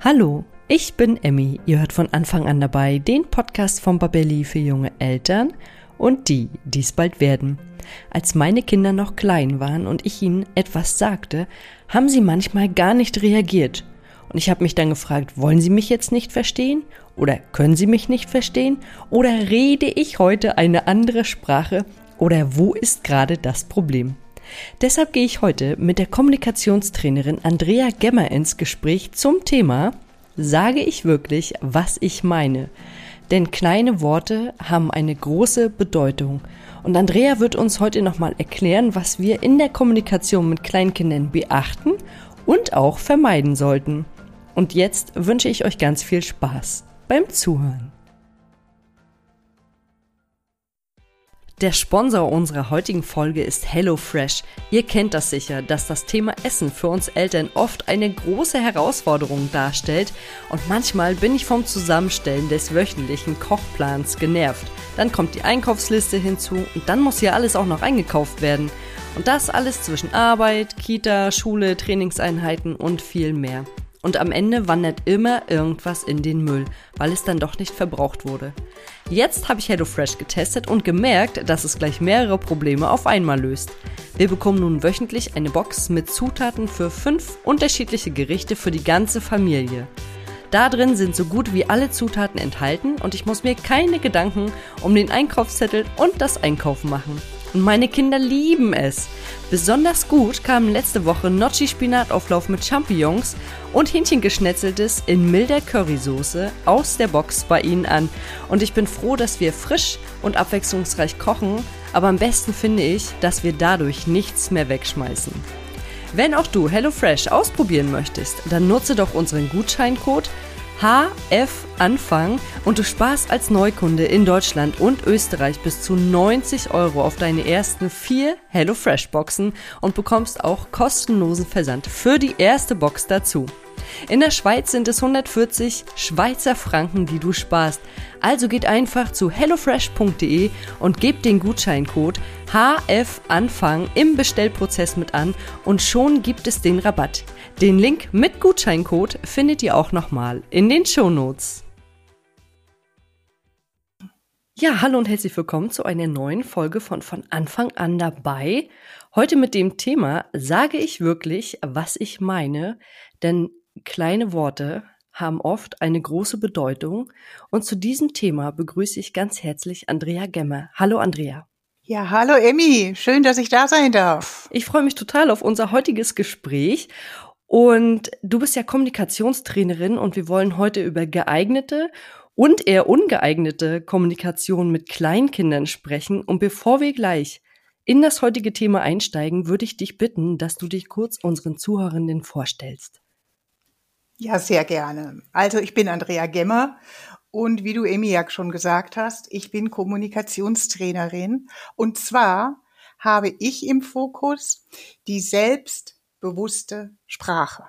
Hallo, ich bin Emmy. Ihr hört von Anfang an dabei den Podcast von Babelli für junge Eltern und die, die es bald werden. Als meine Kinder noch klein waren und ich ihnen etwas sagte, haben sie manchmal gar nicht reagiert. Und ich habe mich dann gefragt, wollen sie mich jetzt nicht verstehen? Oder können sie mich nicht verstehen? Oder rede ich heute eine andere Sprache? Oder wo ist gerade das Problem? Deshalb gehe ich heute mit der Kommunikationstrainerin Andrea Gemmer ins Gespräch zum Thema Sage ich wirklich, was ich meine? Denn kleine Worte haben eine große Bedeutung. Und Andrea wird uns heute nochmal erklären, was wir in der Kommunikation mit Kleinkindern beachten und auch vermeiden sollten. Und jetzt wünsche ich euch ganz viel Spaß beim Zuhören. Der Sponsor unserer heutigen Folge ist HelloFresh. Ihr kennt das sicher, dass das Thema Essen für uns Eltern oft eine große Herausforderung darstellt und manchmal bin ich vom Zusammenstellen des wöchentlichen Kochplans genervt. Dann kommt die Einkaufsliste hinzu und dann muss ja alles auch noch eingekauft werden. Und das alles zwischen Arbeit, Kita, Schule, Trainingseinheiten und viel mehr. Und am Ende wandert immer irgendwas in den Müll, weil es dann doch nicht verbraucht wurde. Jetzt habe ich HelloFresh getestet und gemerkt, dass es gleich mehrere Probleme auf einmal löst. Wir bekommen nun wöchentlich eine Box mit Zutaten für fünf unterschiedliche Gerichte für die ganze Familie. Da drin sind so gut wie alle Zutaten enthalten und ich muss mir keine Gedanken um den Einkaufszettel und das Einkaufen machen. Und meine Kinder lieben es. Besonders gut kamen letzte Woche Gnocchi-Spinatauflauf mit Champignons und Hähnchengeschnetzeltes in milder Currysoße aus der Box bei ihnen an. Und ich bin froh, dass wir frisch und abwechslungsreich kochen, aber am besten finde ich, dass wir dadurch nichts mehr wegschmeißen. Wenn auch du HelloFresh ausprobieren möchtest, dann nutze doch unseren Gutscheincode HF Anfang und du sparst als Neukunde in Deutschland und Österreich bis zu 90 Euro auf deine ersten vier HelloFresh Boxen und bekommst auch kostenlosen Versand für die erste Box dazu. In der Schweiz sind es 140 Schweizer Franken, die du sparst. Also geht einfach zu hellofresh.de und gebt den Gutscheincode HFANFANG im Bestellprozess mit an und schon gibt es den Rabatt. Den Link mit Gutscheincode findet ihr auch nochmal in den Shownotes. Ja, hallo und herzlich willkommen zu einer neuen Folge von von Anfang an dabei. Heute mit dem Thema sage ich wirklich, was ich meine, denn kleine Worte haben oft eine große Bedeutung und zu diesem Thema begrüße ich ganz herzlich Andrea Gemmer. Hallo Andrea. Ja, hallo Emmy, schön, dass ich da sein darf. Ich freue mich total auf unser heutiges Gespräch und du bist ja Kommunikationstrainerin und wir wollen heute über geeignete und eher ungeeignete Kommunikation mit Kleinkindern sprechen. Und bevor wir gleich in das heutige Thema einsteigen, würde ich dich bitten, dass du dich kurz unseren Zuhörenden vorstellst. Ja, sehr gerne. Also ich bin Andrea Gemmer und wie du Emi ja schon gesagt hast, ich bin Kommunikationstrainerin und zwar habe ich im Fokus die selbst bewusste Sprache.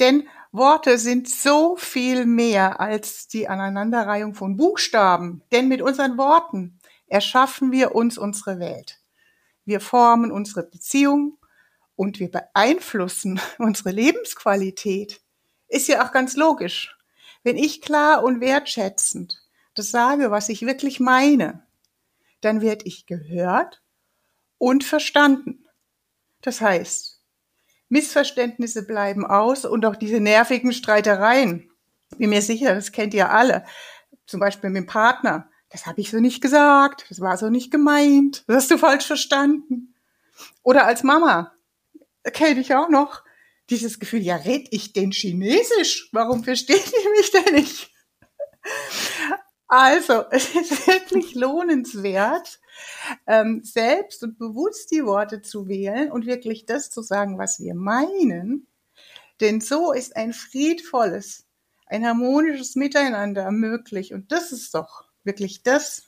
Denn Worte sind so viel mehr als die Aneinanderreihung von Buchstaben. Denn mit unseren Worten erschaffen wir uns unsere Welt. Wir formen unsere Beziehung und wir beeinflussen unsere Lebensqualität. Ist ja auch ganz logisch. Wenn ich klar und wertschätzend das sage, was ich wirklich meine, dann werde ich gehört und verstanden. Das heißt, Missverständnisse bleiben aus und auch diese nervigen Streitereien. Bin mir sicher, das kennt ihr alle. Zum Beispiel mit dem Partner. Das habe ich so nicht gesagt. Das war so nicht gemeint. Das hast du falsch verstanden. Oder als Mama. Kenne ich auch noch. Dieses Gefühl, ja, red ich denn Chinesisch? Warum versteht ihr mich denn nicht? Also, es ist wirklich lohnenswert, ähm, selbst und bewusst die Worte zu wählen und wirklich das zu sagen, was wir meinen. Denn so ist ein friedvolles, ein harmonisches Miteinander möglich. Und das ist doch wirklich das,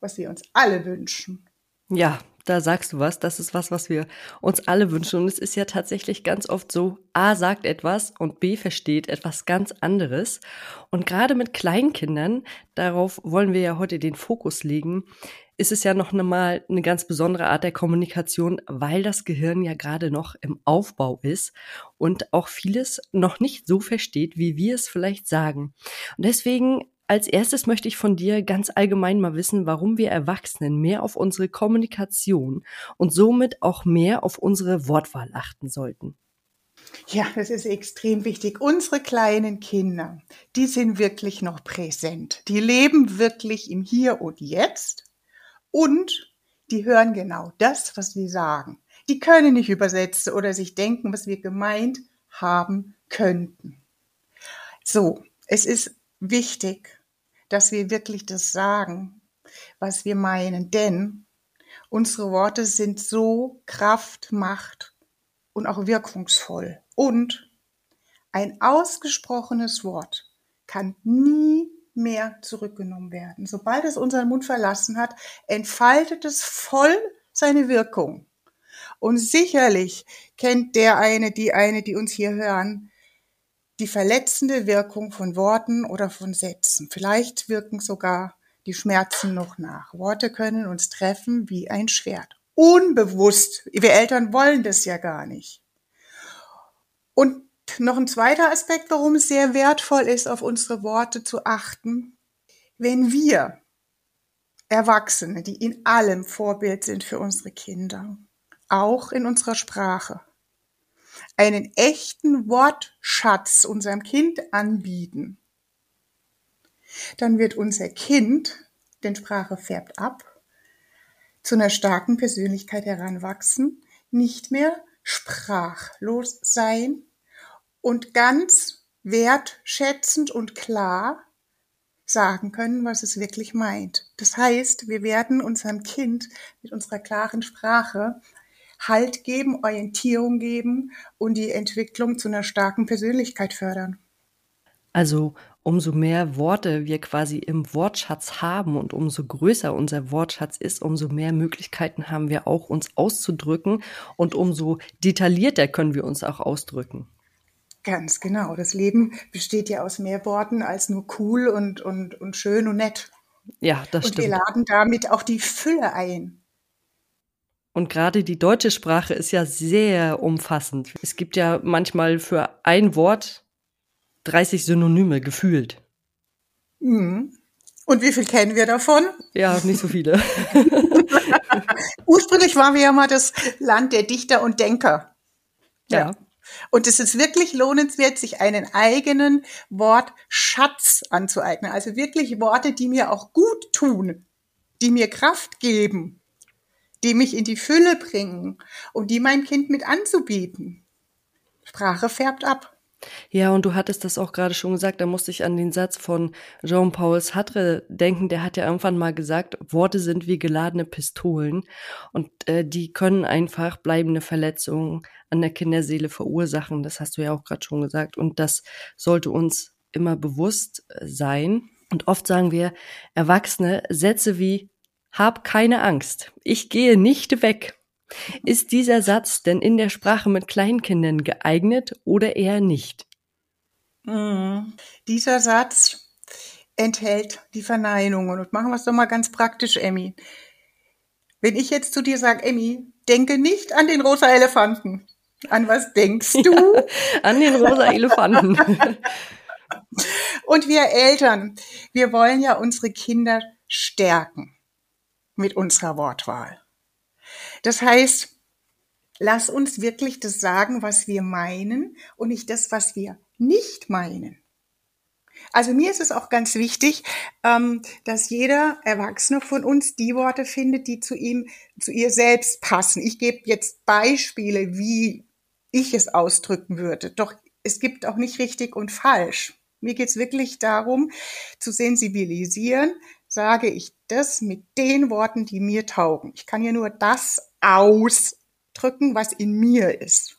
was wir uns alle wünschen. Ja, da sagst du was. Das ist was, was wir uns alle wünschen. Und es ist ja tatsächlich ganz oft so, A sagt etwas und B versteht etwas ganz anderes. Und gerade mit Kleinkindern, darauf wollen wir ja heute den Fokus legen, ist es ja noch mal eine ganz besondere Art der Kommunikation, weil das Gehirn ja gerade noch im Aufbau ist und auch vieles noch nicht so versteht, wie wir es vielleicht sagen. Und deswegen als erstes möchte ich von dir ganz allgemein mal wissen, warum wir Erwachsenen mehr auf unsere Kommunikation und somit auch mehr auf unsere Wortwahl achten sollten. Ja, das ist extrem wichtig. Unsere kleinen Kinder, die sind wirklich noch präsent. Die leben wirklich im Hier und Jetzt und die hören genau das, was wir sagen. Die können nicht übersetzen oder sich denken, was wir gemeint haben könnten. So, es ist wichtig, dass wir wirklich das sagen, was wir meinen, denn unsere Worte sind so Kraft, Macht und auch wirkungsvoll. Und ein ausgesprochenes Wort kann nie mehr zurückgenommen werden. Sobald es unseren Mund verlassen hat, entfaltet es voll seine Wirkung. Und sicherlich kennt der eine, die eine, die uns hier hören, die verletzende Wirkung von Worten oder von Sätzen. Vielleicht wirken sogar die Schmerzen noch nach. Worte können uns treffen wie ein Schwert. Unbewusst. Wir Eltern wollen das ja gar nicht. Und noch ein zweiter Aspekt, warum es sehr wertvoll ist, auf unsere Worte zu achten. Wenn wir Erwachsene, die in allem Vorbild sind für unsere Kinder, auch in unserer Sprache, einen echten Wortschatz unserem Kind anbieten, dann wird unser Kind, denn Sprache färbt ab, zu einer starken Persönlichkeit heranwachsen, nicht mehr sprachlos sein und ganz wertschätzend und klar sagen können, was es wirklich meint. Das heißt, wir werden unserem Kind mit unserer klaren Sprache Halt geben, Orientierung geben und die Entwicklung zu einer starken Persönlichkeit fördern. Also umso mehr Worte wir quasi im Wortschatz haben und umso größer unser Wortschatz ist, umso mehr Möglichkeiten haben wir auch, uns auszudrücken und umso detaillierter können wir uns auch ausdrücken. Ganz genau. Das Leben besteht ja aus mehr Worten als nur cool und, und, und schön und nett. Ja, das und stimmt. Und wir laden damit auch die Fülle ein. Und gerade die deutsche Sprache ist ja sehr umfassend. Es gibt ja manchmal für ein Wort 30 Synonyme gefühlt. Mhm. Und wie viel kennen wir davon? Ja, nicht so viele. Ursprünglich waren wir ja mal das Land der Dichter und Denker. Ja. ja. Und es ist wirklich lohnenswert, sich einen eigenen Wortschatz anzueignen. Also wirklich Worte, die mir auch gut tun, die mir Kraft geben die mich in die Fülle bringen und die meinem Kind mit anzubieten. Sprache färbt ab. Ja, und du hattest das auch gerade schon gesagt, da musste ich an den Satz von Jean-Paul Sartre denken, der hat ja irgendwann mal gesagt, Worte sind wie geladene Pistolen und äh, die können einfach bleibende Verletzungen an der Kinderseele verursachen, das hast du ja auch gerade schon gesagt und das sollte uns immer bewusst sein. Und oft sagen wir Erwachsene Sätze wie hab keine Angst, ich gehe nicht weg. Ist dieser Satz denn in der Sprache mit Kleinkindern geeignet oder eher nicht? Mhm. Dieser Satz enthält die Verneinungen. Und machen wir es doch mal ganz praktisch, Emmy. Wenn ich jetzt zu dir sage, Emmy, denke nicht an den rosa Elefanten. An was denkst du? Ja, an den rosa Elefanten. Und wir Eltern, wir wollen ja unsere Kinder stärken mit unserer Wortwahl. Das heißt, lass uns wirklich das sagen, was wir meinen und nicht das, was wir nicht meinen. Also mir ist es auch ganz wichtig, ähm, dass jeder Erwachsene von uns die Worte findet, die zu ihm, zu ihr selbst passen. Ich gebe jetzt Beispiele, wie ich es ausdrücken würde. Doch es gibt auch nicht richtig und falsch. Mir geht es wirklich darum, zu sensibilisieren, sage ich das mit den Worten, die mir taugen. Ich kann ja nur das ausdrücken, was in mir ist.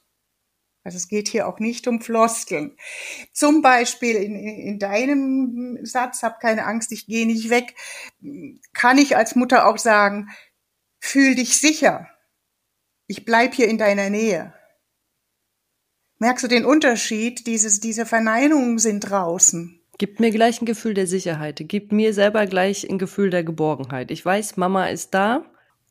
Also es geht hier auch nicht um Floskeln. Zum Beispiel in, in deinem Satz, hab keine Angst, ich gehe nicht weg, kann ich als Mutter auch sagen, fühl dich sicher. Ich bleib hier in deiner Nähe. Merkst du den Unterschied? Dieses, diese Verneinungen sind draußen. Gibt mir gleich ein Gefühl der Sicherheit, gibt mir selber gleich ein Gefühl der Geborgenheit. Ich weiß, Mama ist da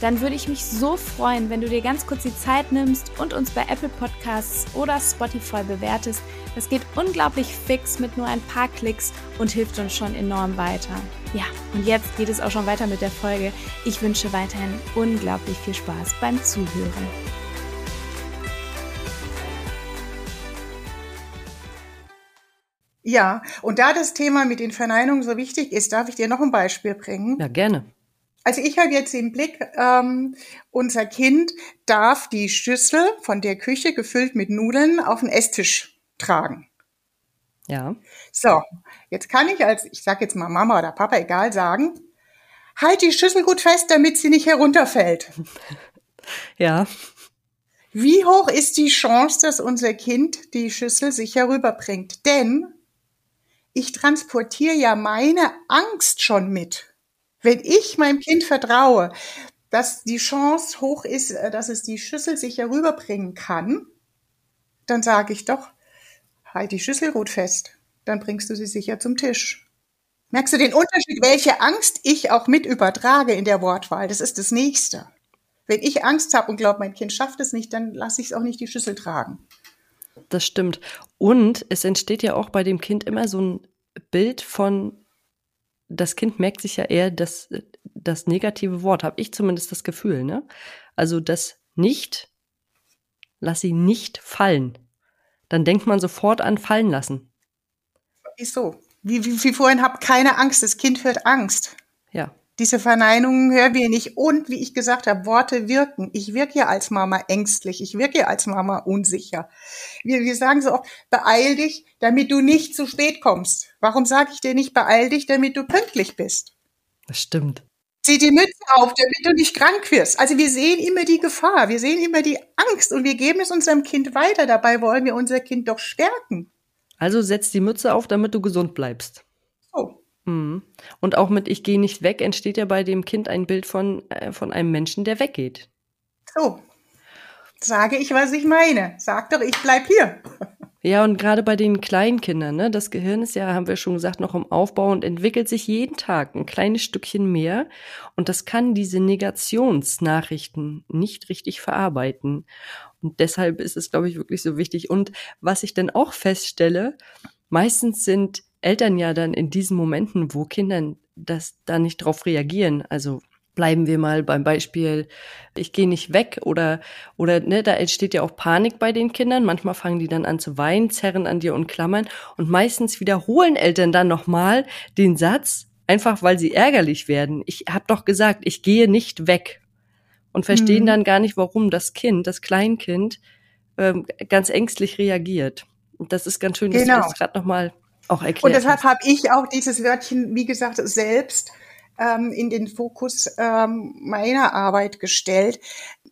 dann würde ich mich so freuen, wenn du dir ganz kurz die Zeit nimmst und uns bei Apple Podcasts oder Spotify bewertest. Das geht unglaublich fix mit nur ein paar Klicks und hilft uns schon enorm weiter. Ja, und jetzt geht es auch schon weiter mit der Folge. Ich wünsche weiterhin unglaublich viel Spaß beim Zuhören. Ja, und da das Thema mit den Verneinungen so wichtig ist, darf ich dir noch ein Beispiel bringen. Ja, gerne. Also ich habe jetzt im Blick, ähm, unser Kind darf die Schüssel von der Küche gefüllt mit Nudeln auf den Esstisch tragen. Ja. So, jetzt kann ich als, ich sag jetzt mal Mama oder Papa, egal, sagen, halt die Schüssel gut fest, damit sie nicht herunterfällt. ja. Wie hoch ist die Chance, dass unser Kind die Schüssel sich herüberbringt? Denn ich transportiere ja meine Angst schon mit. Wenn ich meinem Kind vertraue, dass die Chance hoch ist, äh, dass es die Schüssel sich herüberbringen kann, dann sage ich doch, halt die Schüssel gut fest, dann bringst du sie sicher zum Tisch. Merkst du den Unterschied, welche Angst ich auch mit übertrage in der Wortwahl? Das ist das Nächste. Wenn ich Angst habe und glaube, mein Kind schafft es nicht, dann lasse ich es auch nicht die Schüssel tragen. Das stimmt. Und es entsteht ja auch bei dem Kind immer so ein Bild von das Kind merkt sich ja eher das, das negative Wort, habe ich zumindest das Gefühl, ne? Also das nicht, lass sie nicht fallen. Dann denkt man sofort an fallen lassen. Wieso? Wie, wie, wie vorhin habt keine Angst, das Kind hört Angst. Ja. Diese Verneinungen hören wir nicht. Und wie ich gesagt habe, Worte wirken. Ich wirke ja als Mama ängstlich. Ich wirke ja als Mama unsicher. Wir, wir sagen so oft, beeil dich, damit du nicht zu spät kommst. Warum sage ich dir nicht, beeil dich, damit du pünktlich bist? Das stimmt. Zieh die Mütze auf, damit du nicht krank wirst. Also wir sehen immer die Gefahr, wir sehen immer die Angst und wir geben es unserem Kind weiter. Dabei wollen wir unser Kind doch stärken. Also setz die Mütze auf, damit du gesund bleibst. Mhm. Und auch mit Ich gehe nicht weg entsteht ja bei dem Kind ein Bild von, äh, von einem Menschen, der weggeht. So. Sage ich, was ich meine. Sag doch, ich bleib hier. Ja, und gerade bei den Kleinkindern, ne, das Gehirn ist ja, haben wir schon gesagt, noch im Aufbau und entwickelt sich jeden Tag ein kleines Stückchen mehr. Und das kann diese Negationsnachrichten nicht richtig verarbeiten. Und deshalb ist es, glaube ich, wirklich so wichtig. Und was ich dann auch feststelle, meistens sind Eltern ja dann in diesen Momenten, wo Kinder das da nicht drauf reagieren, also bleiben wir mal beim Beispiel, ich gehe nicht weg oder oder ne, da entsteht ja auch Panik bei den Kindern. Manchmal fangen die dann an zu weinen, zerren an dir und klammern und meistens wiederholen Eltern dann nochmal den Satz, einfach weil sie ärgerlich werden. Ich habe doch gesagt, ich gehe nicht weg und verstehen mhm. dann gar nicht, warum das Kind, das Kleinkind, ähm, ganz ängstlich reagiert. Und das ist ganz schön, dass genau. du das gerade nochmal auch erklärt Und deshalb habe ich auch dieses Wörtchen, wie gesagt, selbst ähm, in den Fokus ähm, meiner Arbeit gestellt,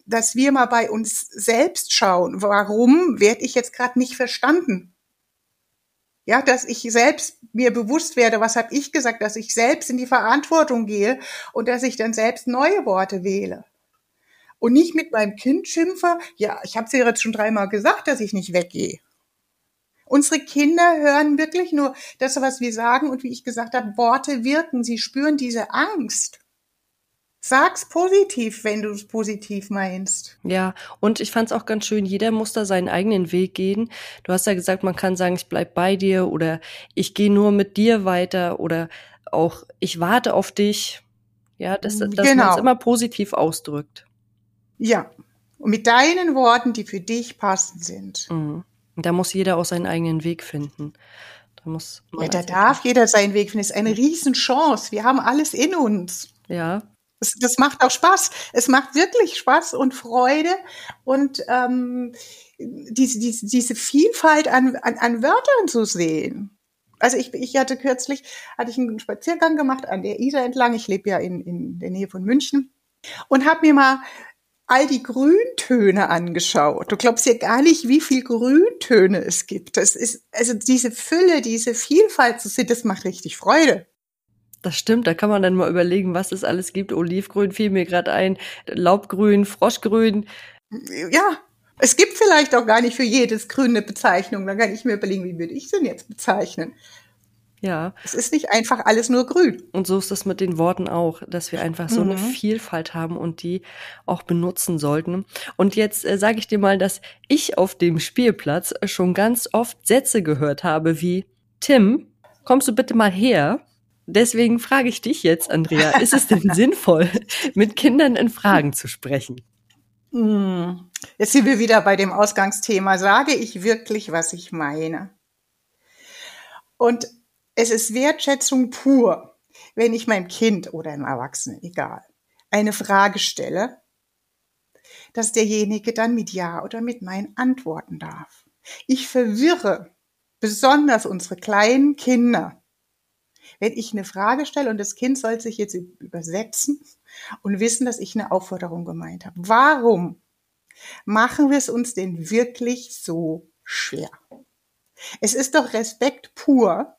dass wir mal bei uns selbst schauen, warum werde ich jetzt gerade nicht verstanden? Ja, dass ich selbst mir bewusst werde, was habe ich gesagt, dass ich selbst in die Verantwortung gehe und dass ich dann selbst neue Worte wähle. Und nicht mit meinem Kind schimpfe, ja, ich habe es dir jetzt schon dreimal gesagt, dass ich nicht weggehe. Unsere Kinder hören wirklich nur das, was wir sagen und wie ich gesagt habe, Worte wirken. Sie spüren diese Angst. Sag's positiv, wenn du es positiv meinst. Ja, und ich fand's auch ganz schön, jeder muss da seinen eigenen Weg gehen. Du hast ja gesagt, man kann sagen, ich bleib bei dir oder ich gehe nur mit dir weiter oder auch ich warte auf dich. Ja, dass, dass Genau. man es immer positiv ausdrückt. Ja. Und mit deinen Worten, die für dich passend sind. Mhm. Da muss jeder auch seinen eigenen Weg finden. Da muss Ja, da darf jeder seinen Weg finden. Das ist eine Riesenchance. Wir haben alles in uns. Ja, Das, das macht auch Spaß. Es macht wirklich Spaß und Freude und ähm, diese, diese, diese Vielfalt an, an, an Wörtern zu sehen. Also ich, ich hatte kürzlich, hatte ich einen Spaziergang gemacht an der Isar entlang. Ich lebe ja in, in der Nähe von München und habe mir mal all die Grüntöne angeschaut. Du glaubst ja gar nicht, wie viel Grüntöne es gibt. Das ist, also diese Fülle, diese Vielfalt zu sehen, das macht richtig Freude. das stimmt. Da kann man dann mal überlegen, was es alles gibt. Olivgrün fiel mir gerade ein, Laubgrün, Froschgrün. ja, es gibt vielleicht auch gar nicht für jedes Grün eine Bezeichnung. Da kann ich mir überlegen, wie würde ich denn jetzt bezeichnen? Ja, Es ist nicht einfach alles nur grün. und so ist das mit den Worten auch, dass wir einfach so eine Vielfalt haben und die auch benutzen sollten. Und jetzt äh, sage ich dir mal, dass ich auf dem Spielplatz schon ganz oft Sätze gehört habe wie Tim, kommst du bitte mal her? Deswegen frage ich dich jetzt, Andrea, ist es denn sinnvoll, mit Kindern in Fragen zu sprechen? Hm. Jetzt sind wir wieder bei dem Ausgangsthema. Sage ich wirklich, was ich meine? Und es ist Wertschätzung pur, wenn ich meinem Kind oder einem Erwachsenen, egal, eine Frage stelle, dass derjenige dann mit Ja oder mit Nein antworten darf. Ich verwirre besonders unsere kleinen Kinder. Wenn ich eine Frage stelle und das Kind soll sich jetzt übersetzen und wissen, dass ich eine Aufforderung gemeint habe. Warum machen wir es uns denn wirklich so schwer? Es ist doch Respekt pur.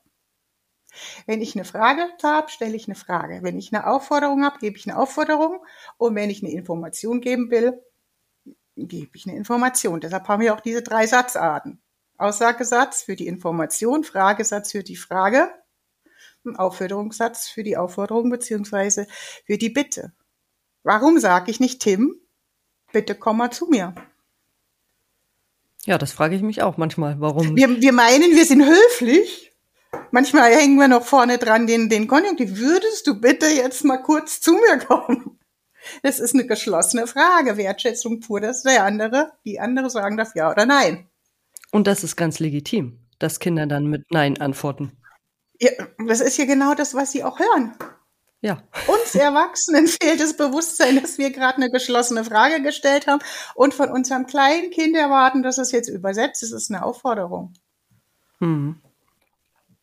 Wenn ich eine Frage habe, stelle ich eine Frage. Wenn ich eine Aufforderung habe, gebe ich eine Aufforderung. Und wenn ich eine Information geben will, gebe ich eine Information. Deshalb haben wir auch diese drei Satzarten. Aussagesatz für die Information, Fragesatz für die Frage, Aufforderungssatz für die Aufforderung beziehungsweise für die Bitte. Warum sage ich nicht, Tim, bitte komm mal zu mir? Ja, das frage ich mich auch manchmal, warum. Wir, wir meinen, wir sind höflich. Manchmal hängen wir noch vorne dran den, den Konjunktiv. Würdest du bitte jetzt mal kurz zu mir kommen? Das ist eine geschlossene Frage. Wertschätzung pur, dass der andere, die andere sagen darf ja oder nein. Und das ist ganz legitim, dass Kinder dann mit Nein antworten. Ja, das ist ja genau das, was sie auch hören. Ja. Uns Erwachsenen fehlt das Bewusstsein, dass wir gerade eine geschlossene Frage gestellt haben und von unserem kleinen Kind erwarten, dass es jetzt übersetzt. Das ist eine Aufforderung. Hm.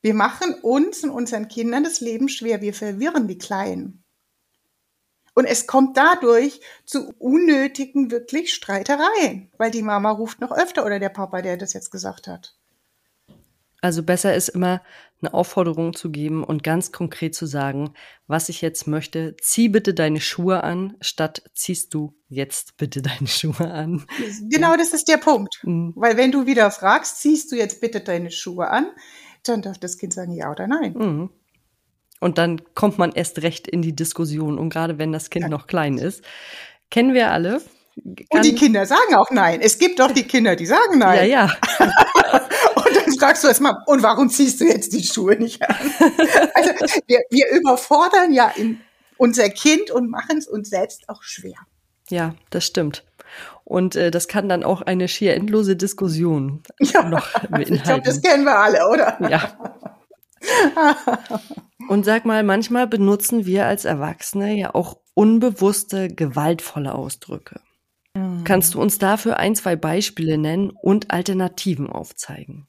Wir machen uns und unseren Kindern das Leben schwer. Wir verwirren die Kleinen. Und es kommt dadurch zu unnötigen wirklich Streitereien, weil die Mama ruft noch öfter oder der Papa, der das jetzt gesagt hat. Also besser ist immer eine Aufforderung zu geben und ganz konkret zu sagen, was ich jetzt möchte. Zieh bitte deine Schuhe an, statt ziehst du jetzt bitte deine Schuhe an. Genau das ist der Punkt. Mhm. Weil wenn du wieder fragst, ziehst du jetzt bitte deine Schuhe an, dann darf das Kind sagen ja oder nein. Mhm. Und dann kommt man erst recht in die Diskussion. Und gerade wenn das Kind Ja. noch klein ist, kennen wir alle. Und die Kinder sagen auch nein. Es gibt doch die Kinder, die sagen ja, nein. ja. Und dann fragst du erstmal, und warum ziehst du jetzt die Schuhe nicht an? Also wir, wir überfordern ja in unser Kind und machen es uns selbst auch schwer. Ja, das stimmt. Und äh, das kann dann auch eine schier endlose Diskussion Ja, noch Ich glaube, beinhalten. das kennen wir alle, oder? Ja. Und sag mal, manchmal benutzen wir als Erwachsene ja auch unbewusste, gewaltvolle Ausdrücke. Kannst du uns dafür ein, zwei Beispiele nennen und Alternativen aufzeigen?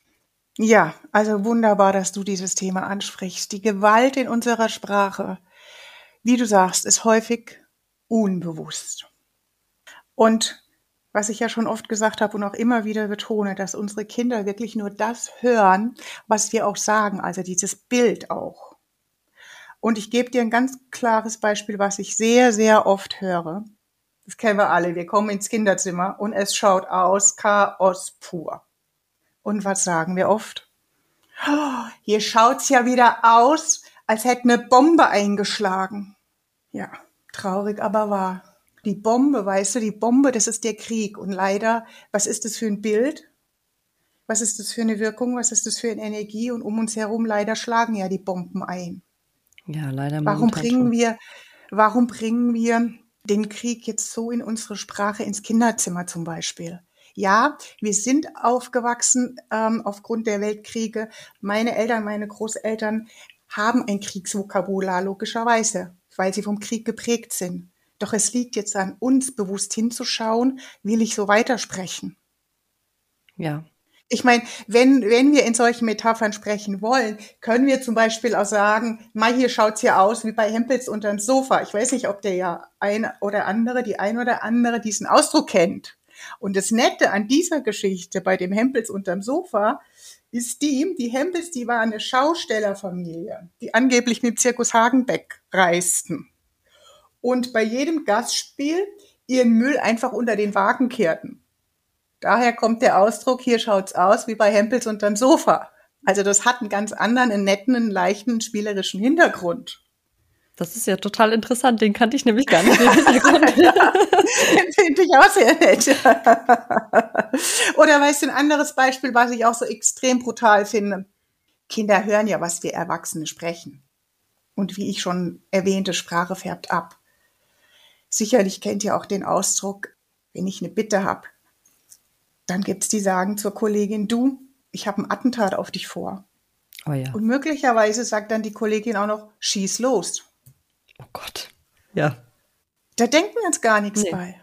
Ja, also wunderbar, dass du dieses Thema ansprichst. Die Gewalt in unserer Sprache, wie du sagst, ist häufig unbewusst. Und was ich ja schon oft gesagt habe und auch immer wieder betone, dass unsere Kinder wirklich nur das hören, was wir auch sagen, also dieses Bild auch. Und ich gebe dir ein ganz klares Beispiel, was ich sehr, sehr oft höre. Das kennen wir alle. Wir kommen ins Kinderzimmer und es schaut aus Chaos pur. Und was sagen wir oft? Oh, hier schaut's ja wieder aus, als hätte eine Bombe eingeschlagen. Ja, Traurig, aber wahr. Die Bombe, weißt du, die Bombe, das ist der Krieg. Und leider, was ist das für ein Bild? Was ist das für eine Wirkung? Was ist das für eine Energie? Und um uns herum leider schlagen ja die Bomben ein. Ja, leider. Warum bringen wir, warum bringen wir den Krieg jetzt so in unsere Sprache ins Kinderzimmer zum Beispiel? Ja, wir sind aufgewachsen ähm, aufgrund der Weltkriege. Meine Eltern, meine Großeltern haben ein Kriegsvokabular, logischerweise, weil sie vom Krieg geprägt sind. Doch es liegt jetzt an uns, bewusst hinzuschauen, will ich so weitersprechen. Ja. Ich meine, wenn, wenn wir in solchen Metaphern sprechen wollen, können wir zum Beispiel auch sagen, mal hier schaut's hier aus wie bei Hempels unterm Sofa. Ich weiß nicht, ob der ja ein oder andere, die ein oder andere diesen Ausdruck kennt. Und das Nette an dieser Geschichte bei dem Hempels unterm Sofa ist die, die Hempels, die war eine Schaustellerfamilie, die angeblich mit Zirkus Hagenbeck reisten. Und bei jedem Gastspiel ihren Müll einfach unter den Wagen kehrten. Daher kommt der Ausdruck, hier schaut's aus wie bei Hempels unterm Sofa. Also das hat einen ganz anderen, einen netten, einen leichten, spielerischen Hintergrund. Das ist ja total interessant, den kannte ich nämlich gar nicht. Den. Finde ich auch sehr nett. Oder weißt du, ein anderes Beispiel, was ich auch so extrem brutal finde. Kinder hören ja, was wir Erwachsene sprechen. Und wie ich schon erwähnte, Sprache färbt ab. Sicherlich kennt ihr auch den Ausdruck, wenn ich eine Bitte habe, dann gibt's die sagen zur Kollegin, du, ich habe ein Attentat auf dich vor. Oh ja. Und möglicherweise sagt dann die Kollegin auch noch, schieß los. Oh Gott. Ja. Da denken wir uns gar nichts nee. bei.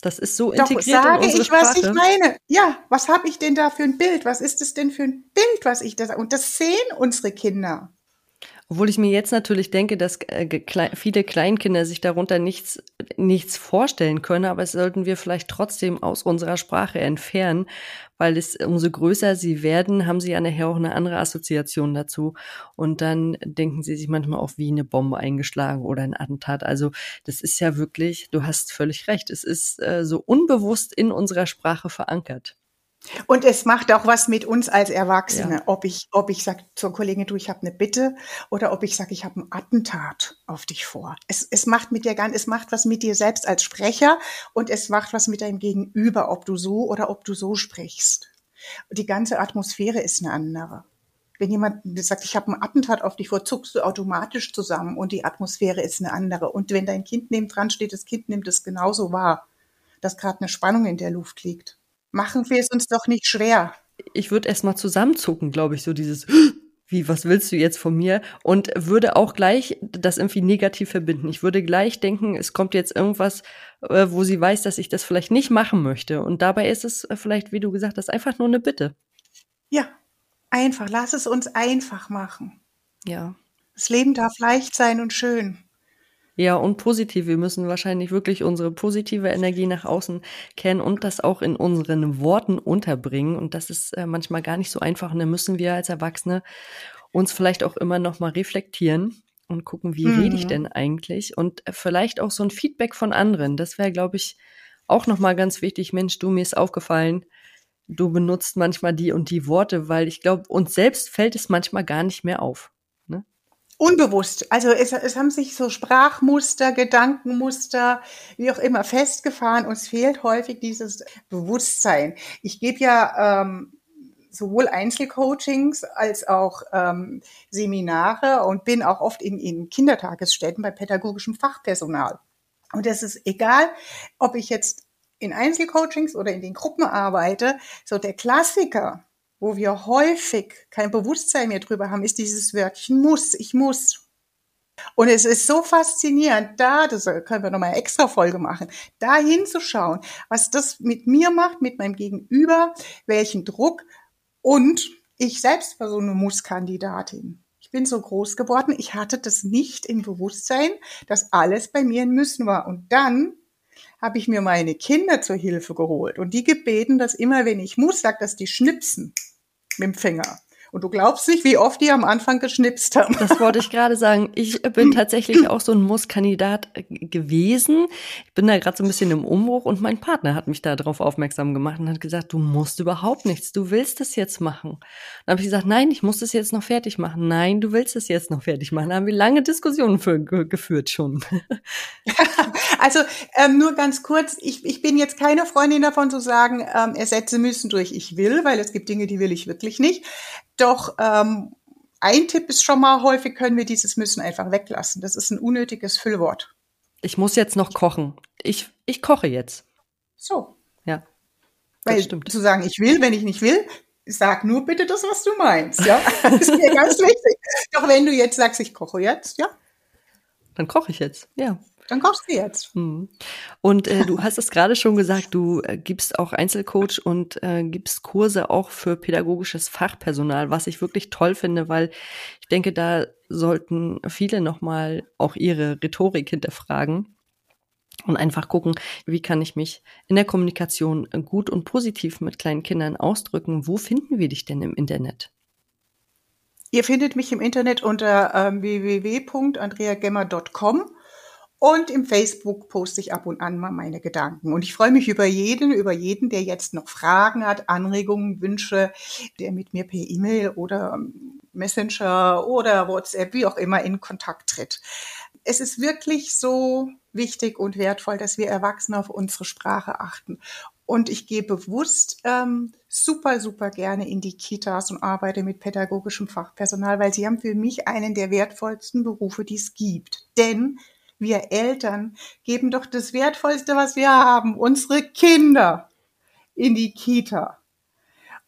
Das ist so Doch, integriert sage in unsere ich, was Sprache. ich meine. Ja, was habe ich denn da für ein Bild? Was ist es denn für ein Bild, was ich da sage? Und das sehen unsere Kinder. Obwohl ich mir jetzt natürlich denke, dass äh, viele Kleinkinder sich darunter nichts, nichts vorstellen können, aber es sollten wir vielleicht trotzdem aus unserer Sprache entfernen, weil es umso größer sie werden, haben sie ja nachher auch eine andere Assoziation dazu. Und dann denken sie sich manchmal auch wie eine Bombe eingeschlagen oder ein Attentat. Also das ist ja wirklich, du hast völlig recht, es ist äh, so unbewusst in unserer Sprache verankert. Und es macht auch was mit uns als Erwachsene, ja. ob ich, ob ich sage zur Kollegin, du, ich habe eine Bitte, oder ob ich sage, ich habe ein Attentat auf dich vor. Es, es macht mit dir gar, es macht was mit dir selbst als Sprecher und es macht was mit deinem Gegenüber, ob du so oder ob du so sprichst. Und die ganze Atmosphäre ist eine andere. Wenn jemand sagt, ich habe ein Attentat auf dich vor, zuckst du automatisch zusammen und die Atmosphäre ist eine andere. Und wenn dein Kind neben dran steht, das Kind nimmt es genauso wahr, dass gerade eine Spannung in der Luft liegt. Machen wir es uns doch nicht schwer. Ich würde erst mal zusammenzucken, glaube ich, so dieses, wie, was willst du jetzt von mir? Und würde auch gleich das irgendwie negativ verbinden. Ich würde gleich denken, es kommt jetzt irgendwas, äh, wo sie weiß, dass ich das vielleicht nicht machen möchte. Und dabei ist es äh, vielleicht, wie du gesagt hast, einfach nur eine Bitte. Ja, einfach. Lass es uns einfach machen. Ja. Das Leben darf leicht sein und schön. Ja, und positiv. Wir müssen wahrscheinlich wirklich unsere positive Energie nach außen kennen und das auch in unseren Worten unterbringen. Und das ist äh, manchmal gar nicht so einfach. Und da müssen wir als Erwachsene uns vielleicht auch immer noch mal reflektieren und gucken, wie mhm. rede ich mhm. denn eigentlich? Und vielleicht auch so ein Feedback von anderen. Das wäre, glaube ich, auch noch mal ganz wichtig. Mensch, du, mir ist aufgefallen, du benutzt manchmal die und die Worte, weil ich glaube, uns selbst fällt es manchmal gar nicht mehr auf. Unbewusst. Also es, es haben sich so Sprachmuster, Gedankenmuster, wie auch immer festgefahren. Uns fehlt häufig dieses Bewusstsein. Ich gebe ja ähm, sowohl Einzelcoachings als auch ähm, Seminare und bin auch oft in, in Kindertagesstätten bei pädagogischem Fachpersonal. Und es ist egal, ob ich jetzt in Einzelcoachings oder in den Gruppen arbeite, so der Klassiker, wo wir häufig kein Bewusstsein mehr drüber haben, ist dieses Wörtchen muss, ich muss. Und es ist so faszinierend, da, das können wir nochmal extra Folge machen, da hinzuschauen, was das mit mir macht, mit meinem Gegenüber, welchen Druck und ich selbst war so eine Muss-Kandidatin. Ich bin so groß geworden, ich hatte das nicht im Bewusstsein, dass alles bei mir ein Müssen war. Und dann habe ich mir meine Kinder zur Hilfe geholt und die gebeten, dass immer, wenn ich muss, sagt, dass die schnipsen mit dem Finger. Und du glaubst nicht, wie oft die am Anfang geschnipst haben. Das wollte ich gerade sagen. Ich bin tatsächlich auch so ein Muss-Kandidat äh, gewesen. Ich bin da gerade so ein bisschen im Umbruch und mein Partner hat mich da drauf aufmerksam gemacht und hat gesagt, du musst überhaupt nichts, du willst das jetzt machen. Dann habe ich gesagt, nein, ich muss das jetzt noch fertig machen. Nein, du willst das jetzt noch fertig machen. Da haben wir lange Diskussionen für, geführt schon. also ähm, nur ganz kurz, ich, ich bin jetzt keine Freundin davon zu sagen, ähm, Ersätze müssen durch ich will, weil es gibt Dinge, die will ich wirklich nicht. Doch ähm, ein Tipp ist schon mal, häufig können wir dieses müssen einfach weglassen. Das ist ein unnötiges Füllwort. Ich muss jetzt noch kochen. Ich, ich koche jetzt. So. Ja. Weil stimmt. zu sagen, ich will, wenn ich nicht will, sag nur bitte das, was du meinst. Ja, das ist mir ganz wichtig. Doch wenn du jetzt sagst, ich koche jetzt, ja. Dann koche ich jetzt, ja. Dann kochst du jetzt. Hm. Und äh, du hast es gerade schon gesagt, du äh, gibst auch Einzelcoach und äh, gibst Kurse auch für pädagogisches Fachpersonal, was ich wirklich toll finde, weil ich denke, da sollten viele nochmal auch ihre Rhetorik hinterfragen und einfach gucken, wie kann ich mich in der Kommunikation gut und positiv mit kleinen Kindern ausdrücken. Wo finden wir dich denn im Internet? Ihr findet mich im Internet unter ähm, www.andreagemmer.com und im Facebook poste ich ab und an mal meine Gedanken. Und ich freue mich über jeden, über jeden, der jetzt noch Fragen hat, Anregungen, Wünsche, der mit mir per E-Mail oder ähm, Messenger oder WhatsApp, wie auch immer, in Kontakt tritt. Es ist wirklich so wichtig und wertvoll, dass wir Erwachsene auf unsere Sprache achten. Und ich gehe bewusst ähm, super, super gerne in die Kitas und arbeite mit pädagogischem Fachpersonal, weil sie haben für mich einen der wertvollsten Berufe, die es gibt. Denn wir Eltern geben doch das Wertvollste, was wir haben, unsere Kinder in die Kita.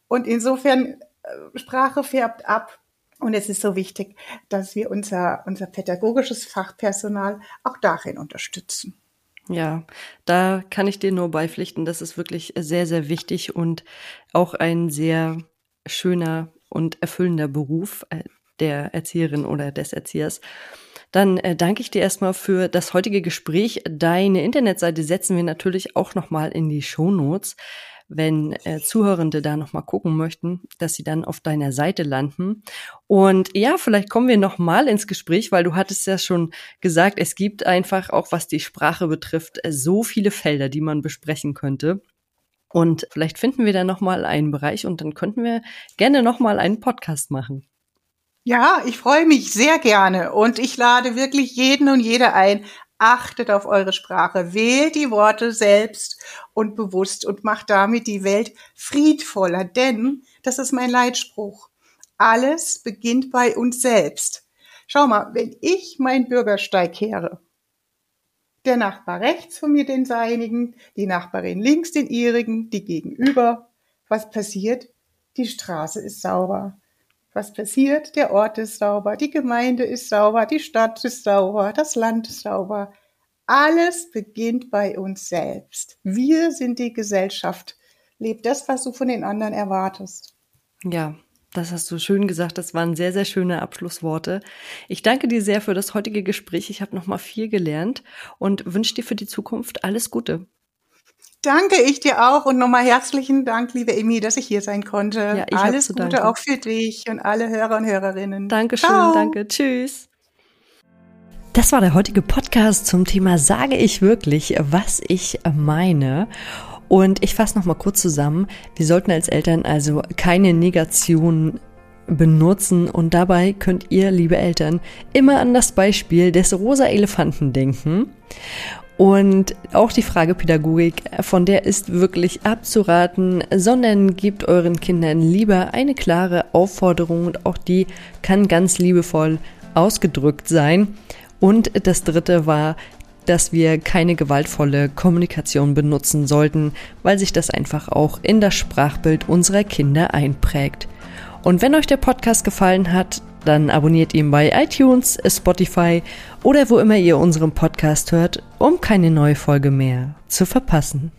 Und insofern, äh, Sprache färbt ab. Und es ist so wichtig, dass wir unser, unser pädagogisches Fachpersonal auch darin unterstützen. Ja, da kann ich dir nur beipflichten. Das ist wirklich sehr, sehr wichtig und auch ein sehr schöner und erfüllender Beruf äh, der Erzieherin oder des Erziehers. Dann äh, danke ich dir erstmal für das heutige Gespräch. Deine Internetseite setzen wir natürlich auch nochmal in die Shownotes, wenn äh, Zuhörende da nochmal gucken möchten, dass sie dann auf deiner Seite landen. Und ja, vielleicht kommen wir nochmal ins Gespräch, weil du hattest ja schon gesagt, es gibt einfach auch, was die Sprache betrifft, äh, so viele Felder, die man besprechen könnte. Und vielleicht finden wir da nochmal einen Bereich und dann könnten wir gerne nochmal einen Podcast machen. Ja, ich freue mich sehr gerne und ich lade wirklich jeden und jede ein, achtet auf eure Sprache, wählt die Worte selbst und bewusst und macht damit die Welt friedvoller, denn das ist mein Leitspruch. Alles beginnt bei uns selbst. Schau mal, wenn ich mein Bürgersteig kehre, der Nachbar rechts von mir den seinigen, die Nachbarin links den ihrigen, die gegenüber, was passiert? Die Straße ist sauber was passiert. Der Ort ist sauber, die Gemeinde ist sauber, die Stadt ist sauber, das Land ist sauber. Alles beginnt bei uns selbst. Wir sind die Gesellschaft. Lebt das, was du von den anderen erwartest. Ja, das hast du schön gesagt. Das waren sehr, sehr schöne Abschlussworte. Ich danke dir sehr für das heutige Gespräch. Ich habe noch mal viel gelernt und wünsche dir für die Zukunft alles Gute. Danke ich dir auch und nochmal herzlichen Dank, liebe Emi, dass ich hier sein konnte. Ja, ich Alles Gute danken. auch für dich und alle Hörer und Hörerinnen. Dankeschön, Ciao. danke, tschüss. Das war der heutige Podcast zum Thema Sage ich wirklich, was ich meine. Und ich fasse nochmal kurz zusammen. Wir sollten als Eltern also keine Negation benutzen und dabei könnt ihr, liebe Eltern, immer an das Beispiel des rosa Elefanten denken. Und auch die Fragepädagogik, von der ist wirklich abzuraten, sondern gebt euren Kindern lieber eine klare Aufforderung und auch die kann ganz liebevoll ausgedrückt sein. Und das dritte war, dass wir keine gewaltvolle Kommunikation benutzen sollten, weil sich das einfach auch in das Sprachbild unserer Kinder einprägt. Und wenn euch der Podcast gefallen hat, dann abonniert ihn bei iTunes, Spotify oder wo immer ihr unseren Podcast hört, um keine neue Folge mehr zu verpassen.